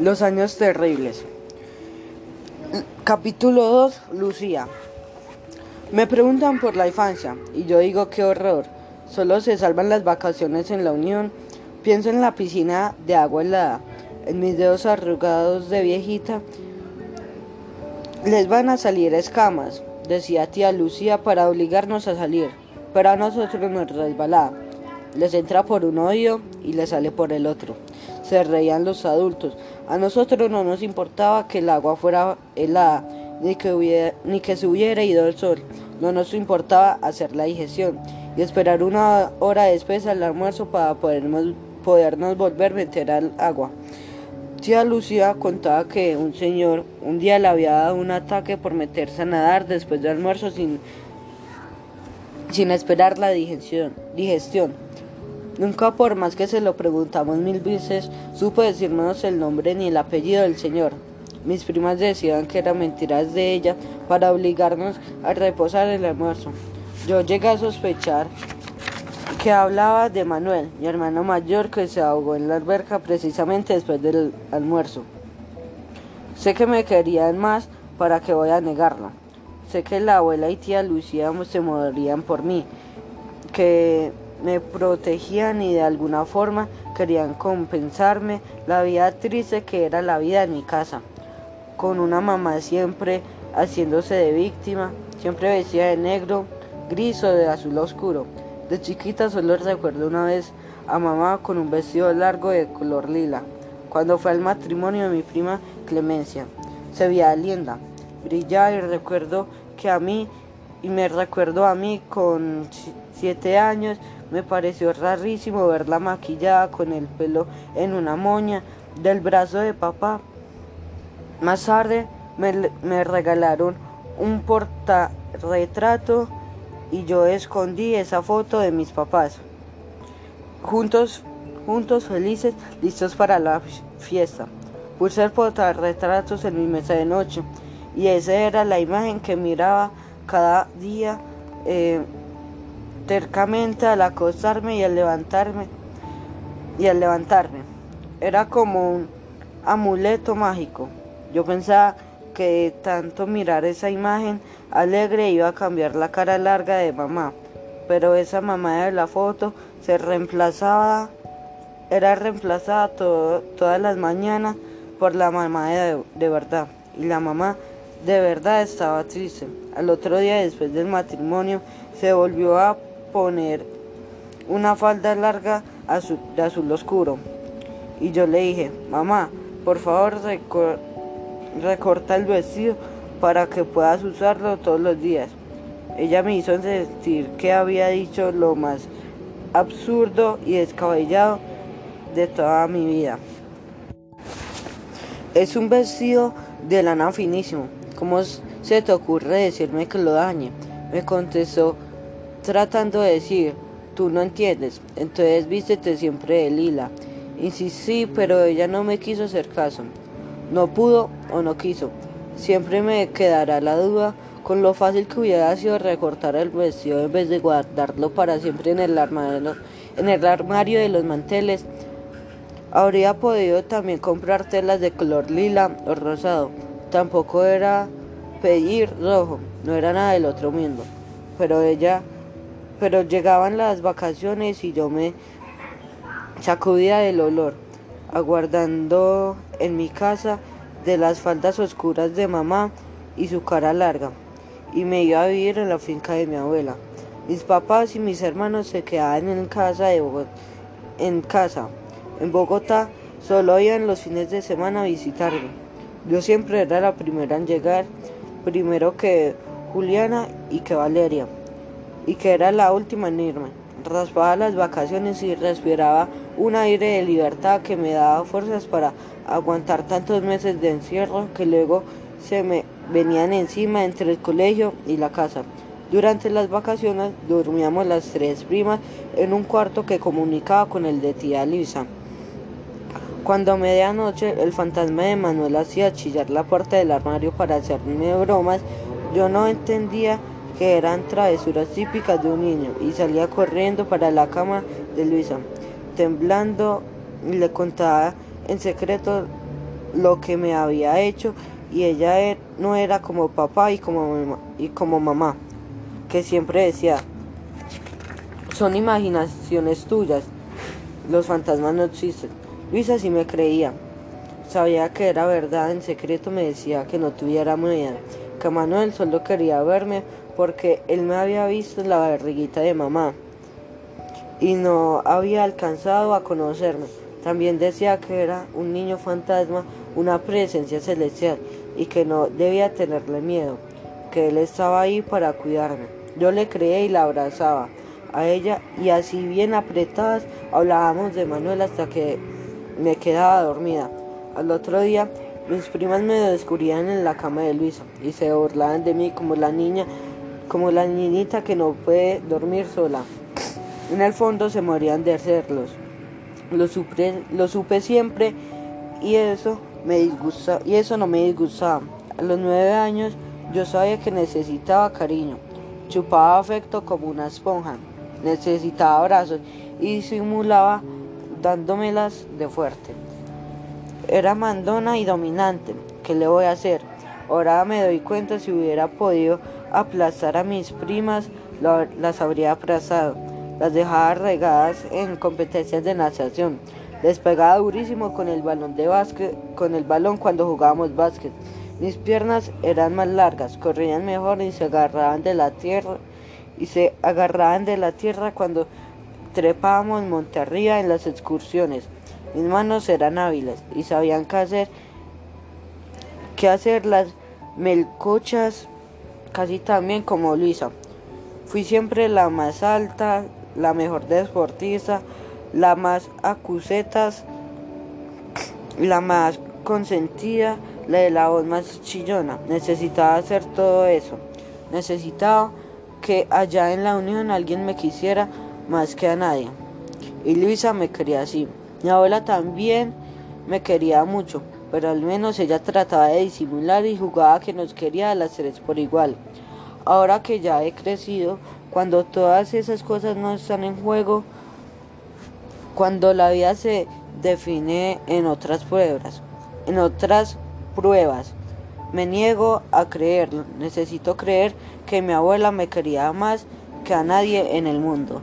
Los años terribles. Capítulo 2. Lucía. Me preguntan por la infancia y yo digo qué horror. Solo se salvan las vacaciones en la Unión. Pienso en la piscina de agua helada, en mis dedos arrugados de viejita. Les van a salir escamas, decía tía Lucía para obligarnos a salir, pero a nosotros nos resbalaba. Les entra por un oído y les sale por el otro se reían los adultos. A nosotros no nos importaba que el agua fuera helada, ni que, ni que se hubiera ido el sol. No nos importaba hacer la digestión y esperar una hora después al almuerzo para podernos, podernos volver a meter al agua. Tía Lucía contaba que un señor un día le había dado un ataque por meterse a nadar después del almuerzo sin, sin esperar la digestión. digestión. Nunca por más que se lo preguntamos mil veces, supo decirnos el nombre ni el apellido del señor. Mis primas decían que eran mentiras de ella para obligarnos a reposar el almuerzo. Yo llegué a sospechar que hablaba de Manuel, mi hermano mayor que se ahogó en la alberca precisamente después del almuerzo. Sé que me querían más para que voy a negarlo. Sé que la abuela y tía Lucía se morirían por mí, que me protegían y de alguna forma querían compensarme la vida triste que era la vida en mi casa, con una mamá siempre haciéndose de víctima, siempre vestida de negro, gris o de azul oscuro. De chiquita solo recuerdo una vez a mamá con un vestido largo de color lila, cuando fue al matrimonio de mi prima Clemencia. Se veía linda, brillaba y recuerdo que a mí, y me recuerdo a mí con siete años, me pareció rarísimo verla maquillada con el pelo en una moña del brazo de papá. Más tarde me, regalaron un portarretrato y yo escondí esa foto de mis papás. Juntos, juntos felices, listos para la fiesta. Puse el portarretratos en mi mesa de noche y esa era la imagen que miraba cada día. Eh, tercamente al acostarme y al levantarme y al levantarme. Era como un amuleto mágico. Yo pensaba que tanto mirar esa imagen alegre iba a cambiar la cara larga de mamá, pero esa mamá de la foto se reemplazaba, era reemplazada todas las mañanas por la mamá de, de verdad. Y la mamá de verdad estaba triste. Al otro día después del matrimonio se volvió a poner una falda larga azul, de azul oscuro. Y yo le dije, mamá, por favor recorta el vestido para que puedas usarlo todos los días. Ella me hizo sentir que había dicho lo más absurdo y descabellado de toda mi vida. Es un vestido de lana finísimo. ¿Cómo se te ocurre decirme que lo dañe? Me contestó tratando de decir, tú no entiendes, entonces vístete siempre de lila. Insistí, pero ella no me quiso hacer caso. No pudo o no quiso. Siempre me quedará la duda con lo fácil que hubiera sido recortar el vestido en vez de guardarlo para siempre en el armario, en el armario de los manteles. Habría podido también comprar telas de color lila o rosado. Tampoco era pedir rojo, no era nada del otro mundo. Pero ella pero llegaban las vacaciones y yo me sacudía del olor, aguardando en mi casa de las faldas oscuras de mamá y su cara larga, y me iba a vivir en la finca de mi abuela. Mis papás y mis hermanos se quedaban en casa de Bogotá, en casa. En Bogotá solo iban los fines de semana a visitarme. Yo siempre era la primera en llegar, primero que Juliana y que Valeria y que era la última en irme. Raspaba las vacaciones y respiraba un aire de libertad que me daba fuerzas para aguantar tantos meses de encierro que luego se me venían encima entre el colegio y la casa. Durante las vacaciones dormíamos las tres primas en un cuarto que comunicaba con el de tía Lisa. Cuando a medianoche el fantasma de Manuel hacía chillar la puerta del armario para hacerme bromas, yo no entendía que eran travesuras típicas de un niño, y salía corriendo para la cama de Luisa, temblando, le contaba en secreto lo que me había hecho y ella er, no era como papá y como, y como mamá, que siempre decía, son imaginaciones tuyas, los fantasmas no existen. Luisa sí me creía, sabía que era verdad, en secreto me decía que no tuviera miedo, que Manuel solo quería verme porque él me había visto en la barriguita de mamá y no había alcanzado a conocerme. También decía que era un niño fantasma, una presencia celestial y que no debía tenerle miedo, que él estaba ahí para cuidarme. Yo le creí y la abrazaba a ella y así bien apretadas hablábamos de Manuel hasta que me quedaba dormida. Al otro día mis primas me descubrían en la cama de Luisa y se burlaban de mí como la niña, como la niñita que no puede dormir sola. En el fondo se morían de hacerlos. Lo supe, siempre y eso me disgusta, y eso no me disgustaba. A los nueve años yo sabía que necesitaba cariño. Chupaba afecto como una esponja. Necesitaba abrazos y simulaba dándomelas de fuerte. Era mandona y dominante. ¿Qué le voy a hacer? Ahora me doy cuenta si hubiera podido aplastar a mis primas, las habría aplastado las dejaba regadas en competencias de natación. Les pegaba durísimo con el balón de básquet, con el balón cuando jugábamos básquet. Mis piernas eran más largas, corrían mejor y se agarraban de la tierra y se agarraban de la tierra cuando trepábamos monte arriba en las excursiones. Mis manos eran hábiles y sabían qué hacer, qué hacer las melcochas casi también como Luisa. Fui siempre la más alta, la mejor deportista, la más acusetas, la más consentida, la de la voz más chillona. Necesitaba hacer todo eso. Necesitaba que allá en la unión alguien me quisiera más que a nadie. Y Luisa me quería así. Mi abuela también me quería mucho, pero al menos ella trataba de disimular y jugaba que nos quería a las tres por igual. Ahora que ya he crecido, cuando todas esas cosas no están en juego, cuando la vida se define en otras pruebas, en otras pruebas. Me niego a creerlo, necesito creer que mi abuela me quería más que a nadie en el mundo.